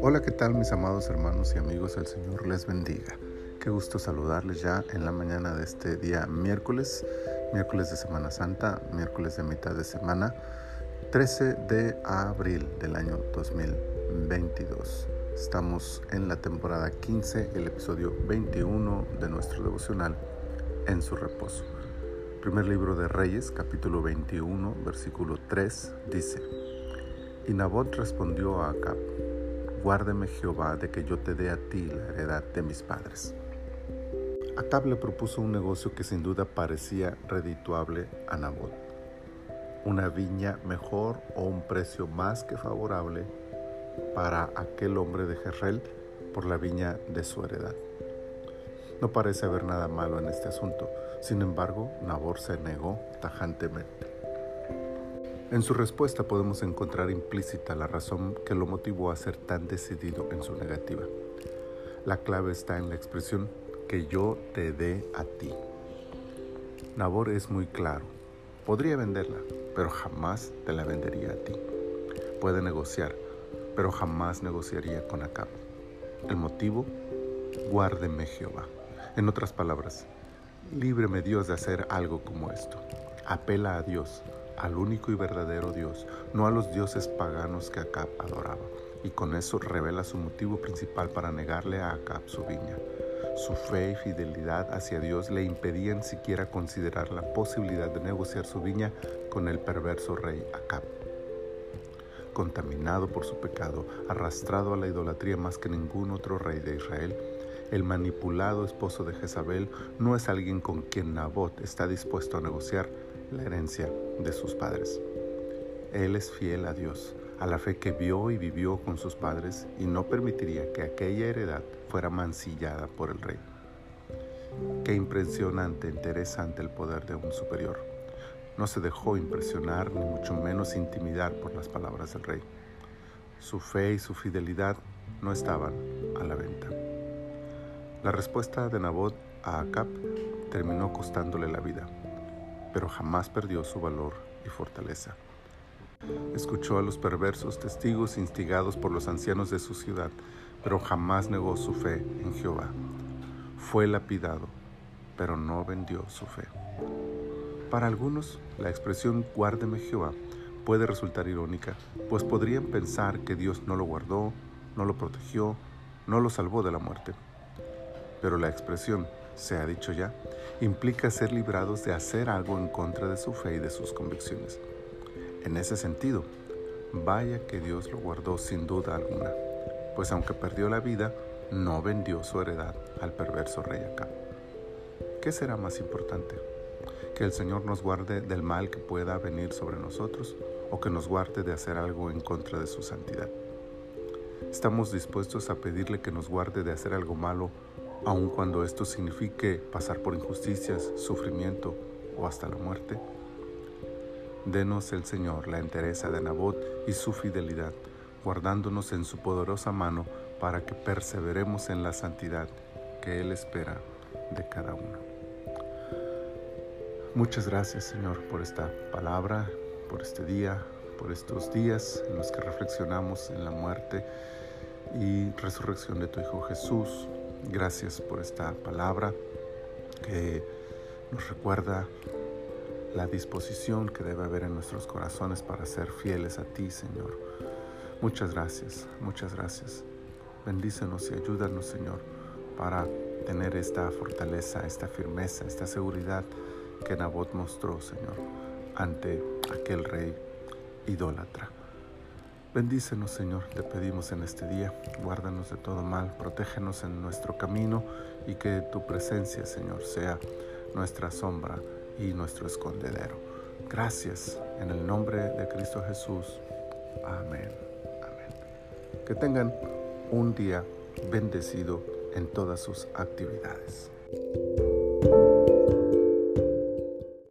Hola, ¿qué tal mis amados hermanos y amigos? El Señor les bendiga. Qué gusto saludarles ya en la mañana de este día miércoles, miércoles de Semana Santa, miércoles de mitad de semana, 13 de abril del año 2022. Estamos en la temporada 15, el episodio 21 de nuestro devocional En su reposo. Primer libro de Reyes, capítulo 21, versículo 3, dice, Y Nabot respondió a Acab, Guárdeme Jehová de que yo te dé a ti la heredad de mis padres. Acab le propuso un negocio que sin duda parecía redituable a Nabot. Una viña mejor o un precio más que favorable para aquel hombre de Jezreel por la viña de su heredad. No parece haber nada malo en este asunto, sin embargo, Nabor se negó tajantemente. En su respuesta podemos encontrar implícita la razón que lo motivó a ser tan decidido en su negativa. La clave está en la expresión que yo te dé a ti. Nabor es muy claro. Podría venderla, pero jamás te la vendería a ti. Puede negociar, pero jamás negociaría con Acab. El motivo, guárdeme Jehová. En otras palabras, líbreme Dios de hacer algo como esto. Apela a Dios, al único y verdadero Dios, no a los dioses paganos que Acab adoraba, y con eso revela su motivo principal para negarle a Acab su viña. Su fe y fidelidad hacia Dios le impedían siquiera considerar la posibilidad de negociar su viña con el perverso rey Acab. Contaminado por su pecado, arrastrado a la idolatría más que ningún otro rey de Israel, el manipulado esposo de Jezabel no es alguien con quien Nabot está dispuesto a negociar la herencia de sus padres. Él es fiel a Dios, a la fe que vio y vivió con sus padres y no permitiría que aquella heredad fuera mancillada por el rey. Qué impresionante, interesante el poder de un superior. No se dejó impresionar ni mucho menos intimidar por las palabras del rey. Su fe y su fidelidad no estaban a la venta. La respuesta de Nabot a Acab terminó costándole la vida pero jamás perdió su valor y fortaleza. Escuchó a los perversos testigos instigados por los ancianos de su ciudad, pero jamás negó su fe en Jehová. Fue lapidado, pero no vendió su fe. Para algunos, la expresión guárdeme Jehová puede resultar irónica, pues podrían pensar que Dios no lo guardó, no lo protegió, no lo salvó de la muerte. Pero la expresión se ha dicho ya, implica ser librados de hacer algo en contra de su fe y de sus convicciones. En ese sentido, vaya que Dios lo guardó sin duda alguna, pues aunque perdió la vida, no vendió su heredad al perverso rey acá. ¿Qué será más importante? ¿Que el Señor nos guarde del mal que pueda venir sobre nosotros o que nos guarde de hacer algo en contra de su santidad? ¿Estamos dispuestos a pedirle que nos guarde de hacer algo malo aun cuando esto signifique pasar por injusticias, sufrimiento o hasta la muerte? Denos el Señor la entereza de Nabot y su fidelidad, guardándonos en su poderosa mano para que perseveremos en la santidad que Él espera de cada uno. Muchas gracias Señor por esta palabra, por este día, por estos días en los que reflexionamos en la muerte y resurrección de tu Hijo Jesús, Gracias por esta palabra que nos recuerda la disposición que debe haber en nuestros corazones para ser fieles a ti, Señor. Muchas gracias, muchas gracias. Bendícenos y ayúdanos, Señor, para tener esta fortaleza, esta firmeza, esta seguridad que Nabot mostró, Señor, ante aquel rey idólatra. Bendícenos, Señor, te pedimos en este día. Guárdanos de todo mal, protégenos en nuestro camino y que tu presencia, Señor, sea nuestra sombra y nuestro escondedero. Gracias en el nombre de Cristo Jesús. Amén. Amén. Que tengan un día bendecido en todas sus actividades.